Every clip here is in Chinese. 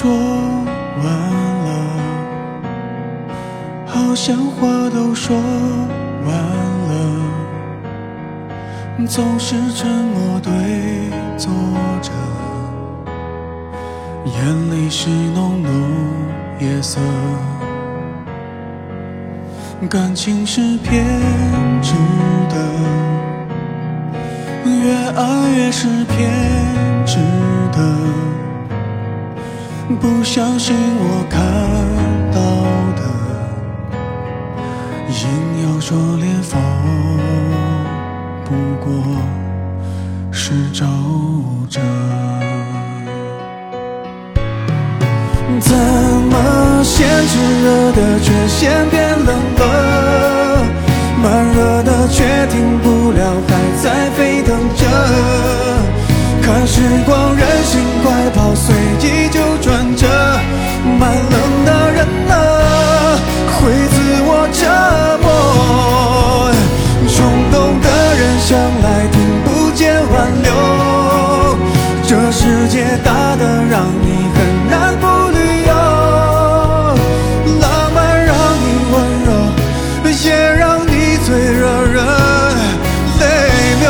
说完了。好像话都说完了。总是沉默对坐着。眼里是浓浓夜色感情是偏执的。越爱越是偏不相信我看到的。硬要说裂缝，不过是皱褶。怎么先炙热的却先变冷了？慢热的却停不这世界大的让你很难不旅游，浪漫让你温柔，也让你最惹人泪流。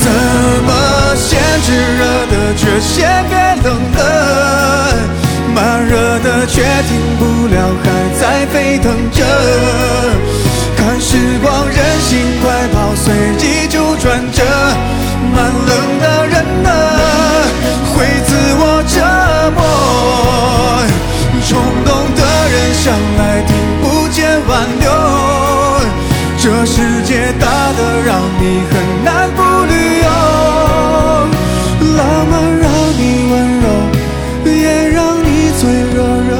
怎么先炙热的却先变冷了？慢热的却停不了，还在沸腾着。看时光任性快跑，随即就转折。慢冷的人啊会自我折磨冲动的人向来听不见挽留这世界大得让你很难不旅游浪漫让你温柔也让你最惹人。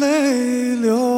泪流。